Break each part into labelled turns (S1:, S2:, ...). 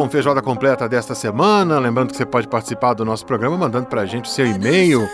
S1: Com Feijoada Completa desta semana. Lembrando que você pode participar do nosso programa mandando para a gente o seu e-mail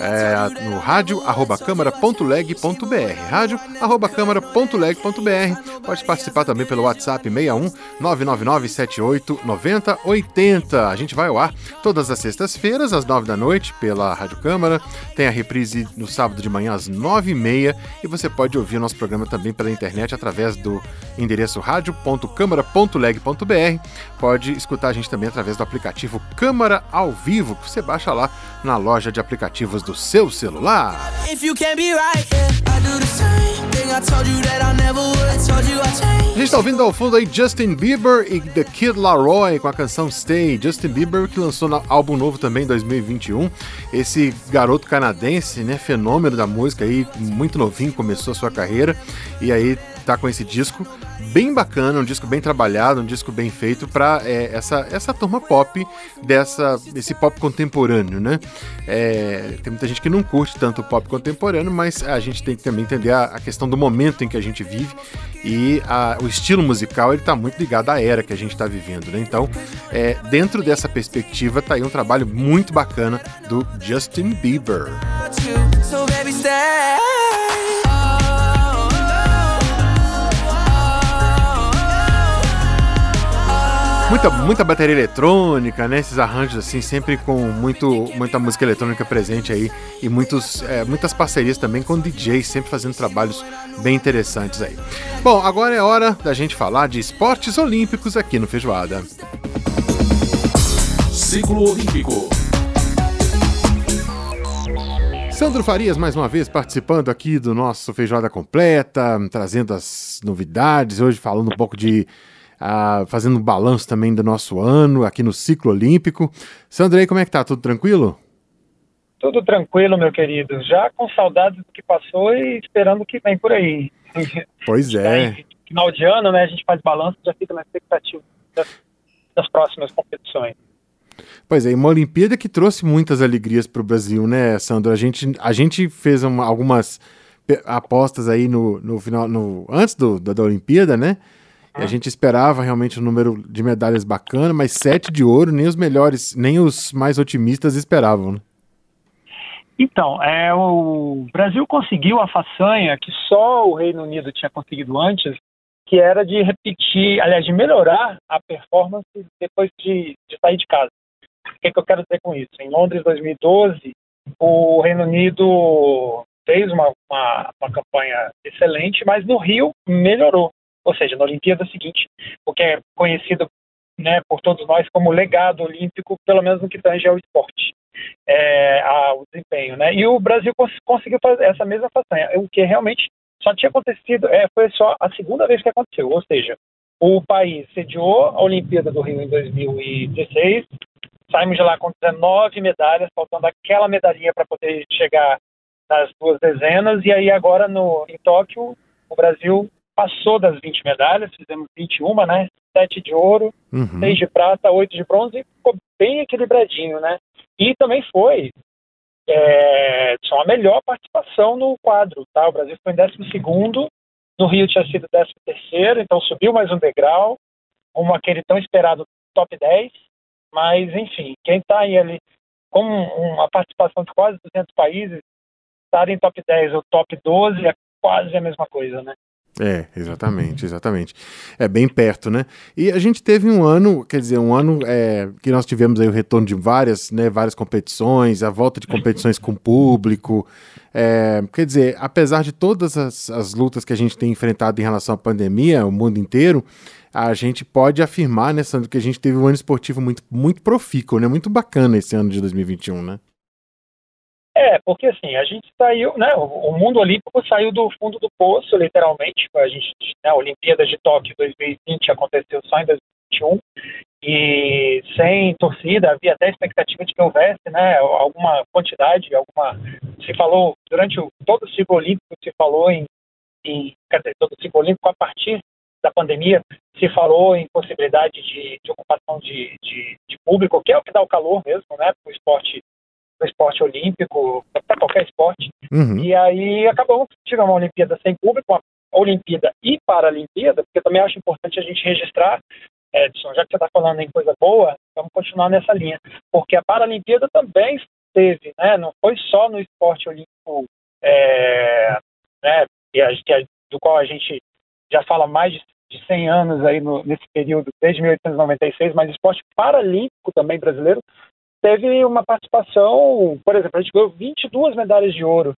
S1: é, no rádio arroba câmara.leg.br. Rádio arroba câmara.leg.br. Pode participar também pelo WhatsApp 61 999 78 90 80. A gente vai ao ar todas as sextas-feiras, às 9 da noite, pela Rádio Câmara. Tem a reprise no sábado de manhã, às 9 e meia. E você pode ouvir o nosso programa também pela internet através do endereço rádio.câmara.leg.br. Pode escutar a gente também através do aplicativo Câmara ao Vivo, que você baixa lá na loja de aplicativos do seu celular. A gente está ouvindo ao fundo aí Justin Bieber e The Kid Laroi com a canção Stay. Justin Bieber que lançou no álbum novo também em 2021. Esse garoto canadense, né, fenômeno da música aí, muito novinho, começou a sua carreira e aí tá com esse disco bem bacana, um disco bem trabalhado, um disco bem feito para é, essa, essa turma pop dessa esse pop contemporâneo, né? É, tem muita gente que não curte tanto o pop contemporâneo, mas a gente tem que também entender a, a questão do momento em que a gente vive e a, o estilo musical ele está muito ligado à era que a gente está vivendo, né? Então, é, dentro dessa perspectiva, tá aí um trabalho muito bacana do Justin Bieber. So baby, Muita, muita bateria eletrônica, né? Esses arranjos assim, sempre com muito, muita música eletrônica presente aí e muitos, é, muitas parcerias também com DJs, sempre fazendo trabalhos bem interessantes aí. Bom, agora é hora da gente falar de esportes olímpicos aqui no Feijoada.
S2: Ciclo Olímpico.
S1: Sandro Farias, mais uma vez, participando aqui do nosso Feijoada Completa, trazendo as novidades, hoje falando um pouco de ah, fazendo um balanço também do nosso ano aqui no ciclo olímpico. Sandrei, como é que tá? Tudo tranquilo?
S3: Tudo tranquilo, meu querido. Já com saudades do que passou e esperando o que vem por aí.
S1: Pois é.
S3: Final de ano, né? A gente faz balanço e já fica na expectativa das, das próximas competições.
S1: Pois é, uma Olimpíada que trouxe muitas alegrias para o Brasil, né, Sandro? A gente, a gente fez uma, algumas apostas aí no, no final, no, antes do, da, da Olimpíada, né? E a gente esperava realmente um número de medalhas bacana, mas sete de ouro, nem os melhores, nem os mais otimistas esperavam, né?
S3: Então, é, o Brasil conseguiu a façanha que só o Reino Unido tinha conseguido antes, que era de repetir, aliás, de melhorar a performance depois de, de sair de casa. O que, é que eu quero dizer com isso? Em Londres 2012, o Reino Unido fez uma, uma, uma campanha excelente, mas no Rio melhorou ou seja, na Olimpíada seguinte, o que é conhecido né, por todos nós como legado olímpico, pelo menos no que tange ao esporte, é, ao desempenho. Né? E o Brasil cons conseguiu fazer essa mesma façanha, o que realmente só tinha acontecido, é, foi só a segunda vez que aconteceu, ou seja, o país sediou a Olimpíada do Rio em 2016, saímos de lá com 19 medalhas, faltando aquela medalhinha para poder chegar nas duas dezenas, e aí agora no, em Tóquio, o Brasil passou das 20 medalhas, fizemos 21, né? 7 de ouro, uhum. 6 de prata, 8 de bronze, e ficou bem equilibradinho, né? E também foi é, só a melhor participação no quadro, tá? O Brasil foi em 12 no Rio tinha sido 13 então subiu mais um degrau, como aquele tão esperado top 10, mas enfim, quem está aí ali com uma participação de quase 200 países, estar em top 10 ou top 12 é quase a mesma coisa, né?
S1: É, exatamente, exatamente. É bem perto, né? E a gente teve um ano, quer dizer, um ano é, que nós tivemos aí o retorno de várias, né, várias competições, a volta de competições com público. É, quer dizer, apesar de todas as, as lutas que a gente tem enfrentado em relação à pandemia, o mundo inteiro, a gente pode afirmar, né, Sandro, que a gente teve um ano esportivo muito, muito profícuo, né? Muito bacana esse ano de 2021, né?
S3: É, porque assim, a gente saiu, né, o mundo olímpico saiu do fundo do poço, literalmente, a gente, né, a Olimpíada de Tóquio 2020 aconteceu só em 2021, e sem torcida, havia até expectativa de que houvesse, né, alguma quantidade, alguma, se falou, durante o, todo o ciclo olímpico se falou em, em, todo o ciclo olímpico a partir da pandemia, se falou em possibilidade de, de ocupação de, de, de público, que é o que dá o calor mesmo, né, para o esporte, pro esporte olímpico, para qualquer esporte. Uhum. E aí acabamos tivemos uma Olimpíada sem público, uma Olimpíada e Paralimpíada, porque também acho importante a gente registrar, Edson, já que você está falando em coisa boa, vamos continuar nessa linha, porque a Paralimpíada também teve, né, não foi só no esporte olímpico, é, né, do qual a gente já fala mais de, de 100 anos aí no, nesse período, desde 1896, mas esporte paralímpico também brasileiro, teve uma participação, por exemplo, a gente ganhou 22 medalhas de ouro,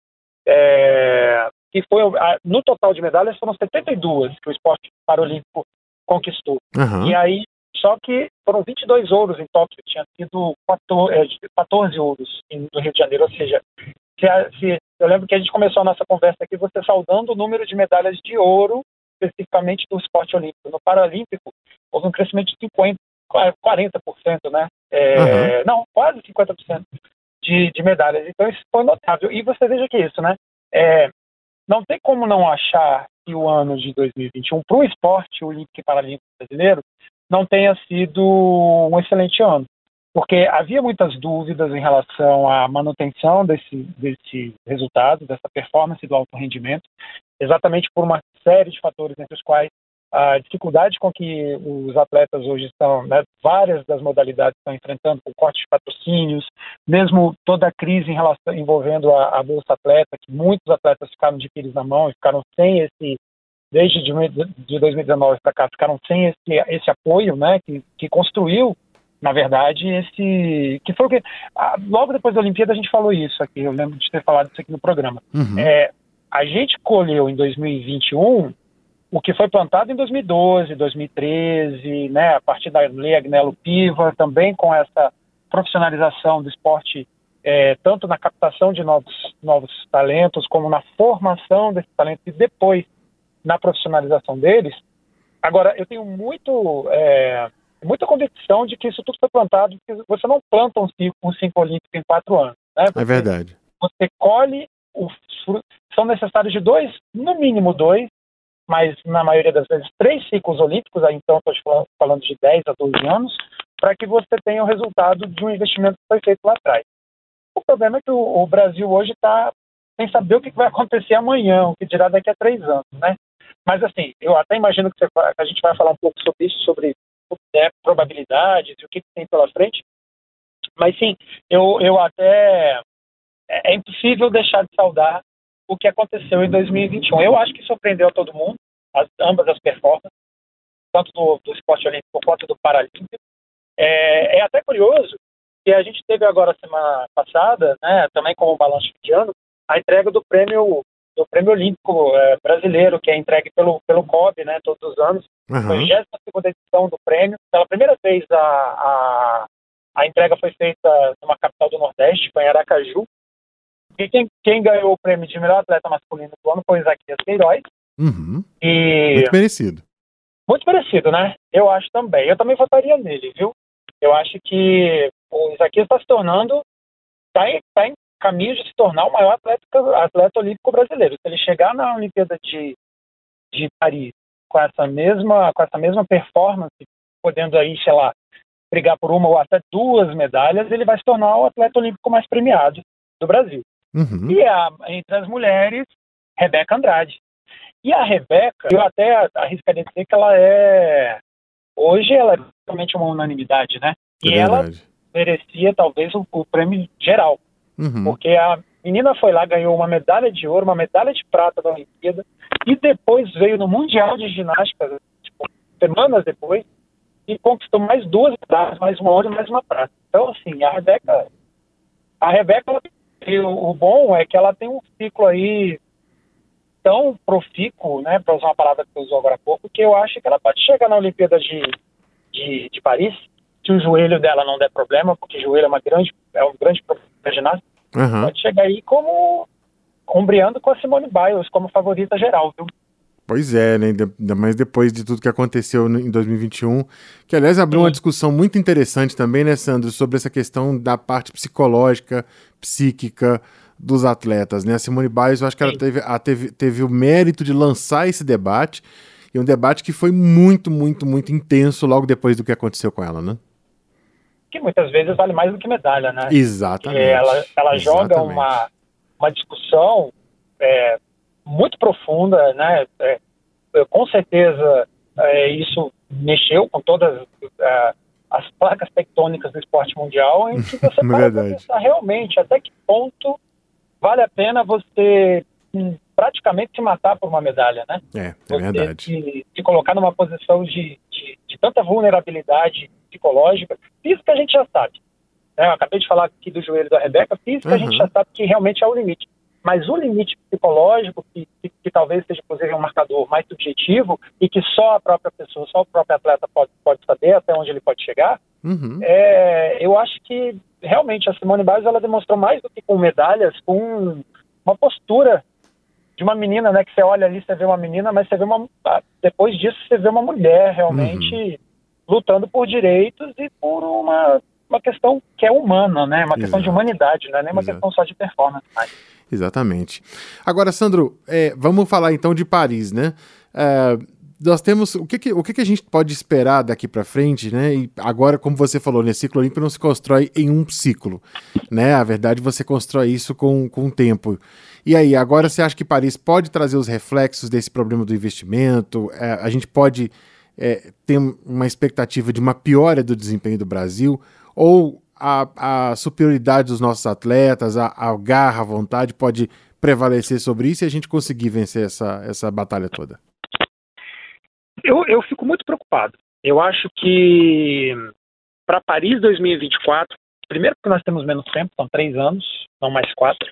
S3: é, que foi, no total de medalhas foram 72 que o esporte paralímpico conquistou. Uhum. E aí, só que foram 22 ouros em Tóquio, tinha sido 14, 14 é, ouros no Rio de Janeiro, ou seja, se, se, eu lembro que a gente começou a nossa conversa aqui, você saudando o número de medalhas de ouro, especificamente do esporte olímpico. No Paralímpico, houve um crescimento de 50, 40%, né? É, uhum. Não, quase 50% de, de medalhas. Então, isso foi notável. E você veja que isso, né? É, não tem como não achar que o ano de 2021 para o esporte olímpico e paralímpico brasileiro não tenha sido um excelente ano, porque havia muitas dúvidas em relação à manutenção desse, desse resultado, dessa performance do alto rendimento, exatamente por uma série de fatores entre os quais a dificuldade com que os atletas hoje estão, né, várias das modalidades estão enfrentando, com corte de patrocínios, mesmo toda a crise relação, envolvendo a, a Bolsa Atleta, que muitos atletas ficaram de pires na mão e ficaram sem esse, desde de 2019 para cá, ficaram sem esse, esse apoio, né, que, que construiu, na verdade, esse, que foi o que, logo depois da Olimpíada a gente falou isso aqui, eu lembro de ter falado isso aqui no programa. Uhum. É, a gente colheu em 2021 o que foi plantado em 2012, 2013, né, a partir da lei Agnello Piva, também com essa profissionalização do esporte, é, tanto na captação de novos, novos talentos, como na formação desses talentos e depois na profissionalização deles. Agora, eu tenho muito, é, muita convicção de que isso tudo foi plantado, porque você não planta um ciclo, um ciclo olímpico em quatro anos. Né?
S1: É verdade.
S3: Você colhe os são necessários de dois, no mínimo dois, mas na maioria das vezes três ciclos olímpicos, aí então estou falando de 10 a 12 anos, para que você tenha o resultado de um investimento que foi feito lá atrás. O problema é que o, Brasil hoje está sem saber o que vai acontecer amanhã, o que dirá daqui a três anos, né? Mas assim, eu até imagino que, você, que a gente vai falar um pouco sobre isso, sobre né, probabilidades e o que, que tem pela frente. Mas sim, eu, eu até é, é impossível deixar de saudar o que aconteceu em 2021. Eu acho que surpreendeu todo mundo, as, ambas as performances, tanto do, do esporte olímpico quanto do paralímpico. É, é, até curioso que a gente teve agora semana passada, né, também como balanço de ano, a entrega do prêmio do prêmio olímpico é, brasileiro que é entregue pelo pelo COB, né, todos os anos. Uhum. Foi a 22 edição do prêmio. Pela primeira vez a, a a entrega foi feita numa capital do Nordeste, foi em Aracaju, quem, quem ganhou o prêmio de melhor atleta masculino do ano foi o Isaquias Queiroz.
S1: Uhum. E... Muito merecido.
S3: Muito merecido, né? Eu acho também. Eu também votaria nele, viu? Eu acho que o Isaquias está se tornando, está em, tá em caminho de se tornar o maior atleta, atleta olímpico brasileiro. Se ele chegar na Olimpíada de, de Paris com essa mesma com essa mesma performance, podendo aí, sei lá, brigar por uma ou até duas medalhas, ele vai se tornar o atleta olímpico mais premiado do Brasil. Uhum. E a, entre as mulheres, Rebeca Andrade. E a Rebeca, eu até arriscaria dizer que ela é. Hoje ela é realmente uma unanimidade, né? É e ela merecia talvez o, o prêmio geral. Uhum. Porque a menina foi lá, ganhou uma medalha de ouro, uma medalha de prata da Olimpíada, e depois veio no Mundial de Ginástica, tipo, semanas depois, e conquistou mais duas medalhas, mais uma ouro e mais uma prata. Então, assim, a Rebeca. A Rebeca e o, o, bom é que ela tem um ciclo aí tão profícuo, né, para usar uma palavra que você usou agora há pouco, que eu acho que ela pode chegar na Olimpíada de, de, de Paris, se o joelho dela não der problema, porque o joelho é, uma grande, é um grande problema da ginástica, uhum. pode chegar aí como ombreando com a Simone Biles como favorita geral, viu?
S1: Pois é, né? Ainda mais depois de tudo que aconteceu em 2021. Que, aliás, abriu uma discussão muito interessante também, né, Sandro, sobre essa questão da parte psicológica, psíquica dos atletas, né? A Simone Biles, eu acho que ela teve, teve, teve o mérito de lançar esse debate, e um debate que foi muito, muito, muito intenso logo depois do que aconteceu com ela, né?
S3: que muitas vezes vale mais do que medalha, né?
S1: Exatamente.
S3: É, ela, ela
S1: Exatamente.
S3: joga uma, uma discussão é, muito profunda, né? É, com certeza é, isso mexeu com todas é, as placas tectônicas do esporte mundial, em que você pode pensar realmente até que ponto vale a pena você hum, praticamente se matar por uma medalha, né?
S1: É, é verdade.
S3: Se, se, colocar numa posição de, de, de, tanta vulnerabilidade psicológica, física a gente já sabe. Né? Eu acabei de falar aqui do joelho da Rebeca, física uhum. a gente já sabe que realmente é o limite. Mas o limite psicológico, que, que, que, talvez seja, inclusive, um marcador mais subjetivo e que só a própria pessoa, só o próprio atleta pode, pode saber até onde ele pode chegar, uhum. é, eu acho que realmente a Simone Biles ela demonstrou mais do que com medalhas, com uma postura de uma menina, né? Que você olha ali, você vê uma menina, mas você vê uma. Ah, depois disso, você vê uma mulher realmente uhum. lutando por direitos e por uma, uma questão que é humana, né? Uma Exato. questão de humanidade, não é nem uma Exato. questão só de performance. Mas...
S1: Exatamente. Agora, Sandro, é, vamos falar então de Paris, né? É, nós temos o que, que o que, que, a gente pode esperar daqui para frente, né? E agora, como você falou, nesse ciclo olímpico não se constrói em um ciclo, né? A verdade você constrói isso com, com o tempo. E aí, agora você acha que Paris pode trazer os reflexos desse problema do investimento? É, a gente pode é, ter uma expectativa de uma piora do desempenho do Brasil? Ou a, a superioridade dos nossos atletas, a, a garra, a vontade pode prevalecer sobre isso e a gente conseguir vencer essa, essa batalha toda?
S3: Eu, eu fico muito preocupado. Eu acho que para Paris 2024, primeiro porque nós temos menos tempo, são três anos, não mais quatro.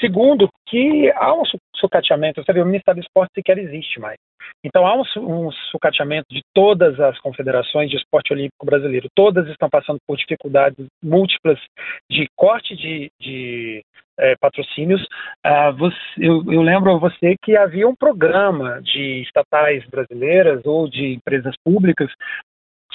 S3: Segundo, que há um sucateamento, você vê, o Ministério do Esporte sequer existe mais. Então há um, um sucateamento de todas as confederações de esporte olímpico brasileiro. Todas estão passando por dificuldades múltiplas de corte de, de é, patrocínios. Uh, você, eu, eu, lembro a você que havia um programa de estatais brasileiras ou de empresas públicas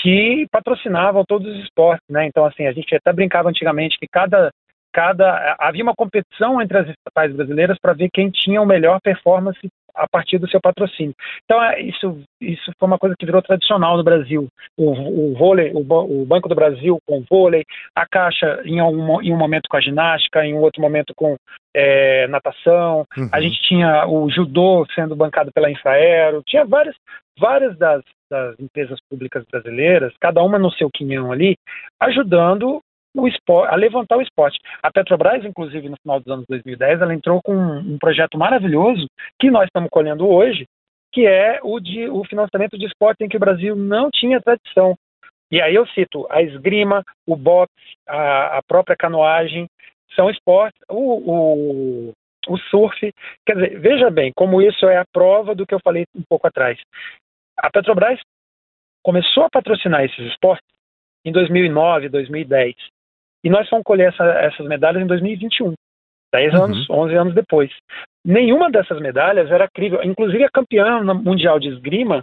S3: que patrocinavam todos os esportes, né? Então, assim, a gente até brincava antigamente que cada cada havia uma competição entre as estatais brasileiras para ver quem tinha o melhor performance a partir do seu patrocínio. Então é, isso isso foi uma coisa que virou tradicional no Brasil. O, o vôlei, o, o, Banco do Brasil com o vôlei, a Caixa em um, em um momento com a ginástica, em outro momento com é, natação. Uhum. A gente tinha o judô sendo bancado pela Infraero. Tinha várias várias das, das empresas públicas brasileiras, cada uma no seu quinhão ali, ajudando o esporte, a levantar o esporte. A Petrobras, inclusive, no final dos anos 2010, ela entrou com um, projeto maravilhoso que nós estamos colhendo hoje, que é o de o financiamento de esporte em que o Brasil não tinha tradição. E aí eu cito a esgrima, o boxe, a, a própria canoagem, são esportes, o, o, o surf. Quer dizer, veja bem como isso é a prova do que eu falei um pouco atrás. A Petrobras começou a patrocinar esses esportes em 2009, 2010. E nós fomos colher essa, essas medalhas em 2021, 10 uhum. anos, 11 anos depois. Nenhuma dessas medalhas era crível. Inclusive a campeã mundial de esgrima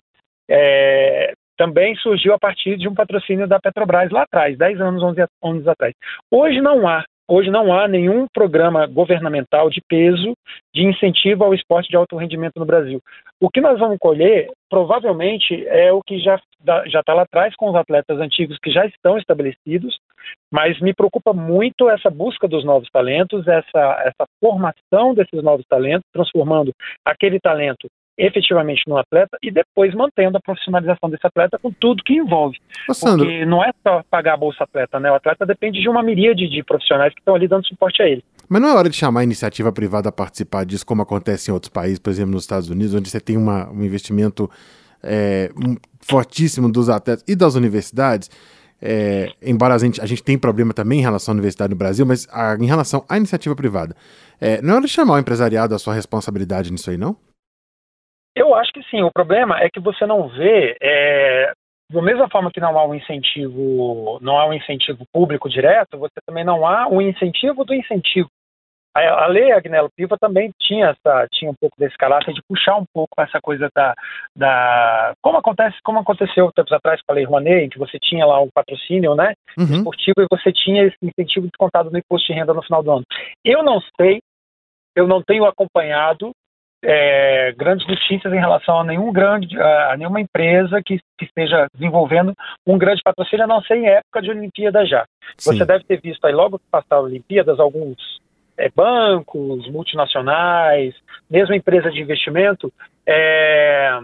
S3: é, também surgiu a partir de um patrocínio da Petrobras lá atrás, 10 anos, 11 anos atrás. Hoje não há. Hoje não há nenhum programa governamental de peso de incentivo ao esporte de alto rendimento no Brasil. O que nós vamos colher, provavelmente, é o que já está lá atrás com os atletas antigos que já estão estabelecidos, mas me preocupa muito essa busca dos novos talentos, essa, essa formação desses novos talentos, transformando aquele talento efetivamente no atleta e depois mantendo a profissionalização desse atleta com tudo que envolve. Ô, Porque não é só pagar a bolsa atleta, né? O atleta depende de uma miríade de profissionais que estão ali dando suporte a ele.
S1: Mas não é hora de chamar a iniciativa privada a participar disso, como acontece em outros países, por exemplo, nos Estados Unidos, onde você tem uma, um investimento é, fortíssimo dos atletas e das universidades. É, embora a gente, a gente tenha problema também em relação à universidade no Brasil, mas a, em relação à iniciativa privada, é, não é hora de chamar o empresariado a sua responsabilidade nisso aí, não?
S3: Eu acho que sim. O problema é que você não vê, é, da mesma forma que não há um incentivo, não há um incentivo público direto, você também não há um incentivo do incentivo. A, a lei Agnello Piva também tinha essa, tinha um pouco desse caráter de puxar um pouco essa coisa da, da como acontece, como aconteceu tempos atrás com a lei Rouanet, em que você tinha lá um patrocínio, né, uhum. esportivo e você tinha esse incentivo descontado no imposto de renda no final do ano. Eu não sei, eu não tenho acompanhado é, grandes notícias em relação a nenhum grande, a nenhuma empresa que, que esteja desenvolvendo um grande patrocínio, a não ser em época de Olimpíada já. Sim. Você deve ter visto aí logo que passaram Olimpíadas alguns é, bancos, multinacionais, mesmo empresas de investimento, é,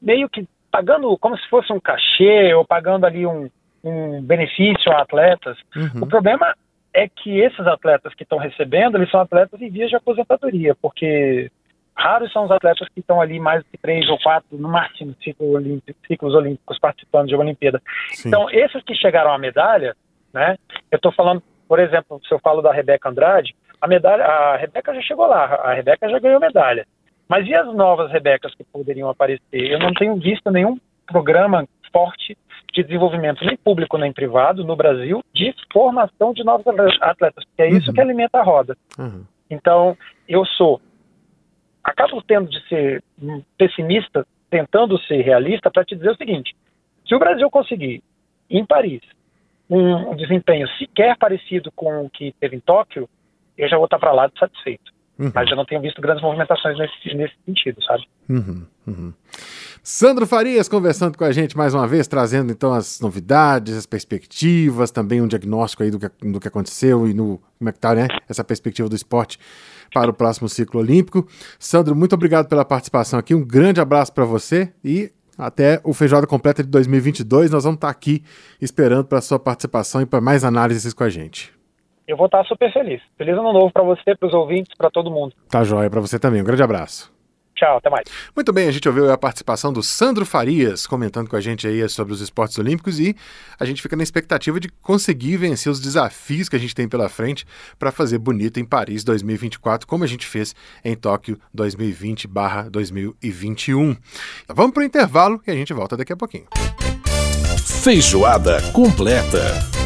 S3: meio que pagando como se fosse um cachê ou pagando ali um, um benefício a atletas. Uhum. O problema é que esses atletas que estão recebendo, eles são atletas em vias de aposentadoria, porque raros são os atletas que estão ali mais de três ou quatro, no máximo, ciclo olímpico, ciclos olímpicos participando de uma Olimpíada. Sim. Então, esses que chegaram à medalha, né, eu estou falando, por exemplo, se eu falo da Rebeca Andrade, a medalha, a Rebeca já chegou lá, a Rebeca já ganhou medalha. Mas e as novas Rebecas que poderiam aparecer? Eu não tenho visto nenhum programa forte de desenvolvimento, nem público nem privado, no Brasil, de formação de novos atletas, porque é isso uhum. que alimenta a roda. Uhum. Então, eu sou. Acabo tendo de ser pessimista, tentando ser realista, para te dizer o seguinte: se o Brasil conseguir, em Paris, um desempenho sequer parecido com o que teve em Tóquio, eu já vou estar para lá de satisfeito. Uhum. Mas eu não tenho visto grandes movimentações nesse, nesse sentido, sabe?
S1: Uhum, uhum. Sandro Farias conversando com a gente mais uma vez, trazendo então as novidades, as perspectivas, também um diagnóstico aí do que, do que aconteceu e no como é que tá, né? Essa perspectiva do esporte para o próximo ciclo olímpico. Sandro, muito obrigado pela participação aqui, um grande abraço para você e até o Feijoada Completa de 2022. Nós vamos estar aqui esperando para a sua participação e para mais análises com a gente
S3: eu vou estar super feliz. Feliz ano novo para você, para os ouvintes, para todo mundo.
S1: Tá joia, para você também. Um grande abraço.
S3: Tchau, até mais.
S1: Muito bem, a gente ouviu a participação do Sandro Farias comentando com a gente aí sobre os esportes olímpicos e a gente fica na expectativa de conseguir vencer os desafios que a gente tem pela frente para fazer bonito em Paris 2024, como a gente fez em Tóquio 2020/2021. Vamos para o intervalo e a gente volta daqui a pouquinho.
S2: Feijoada completa.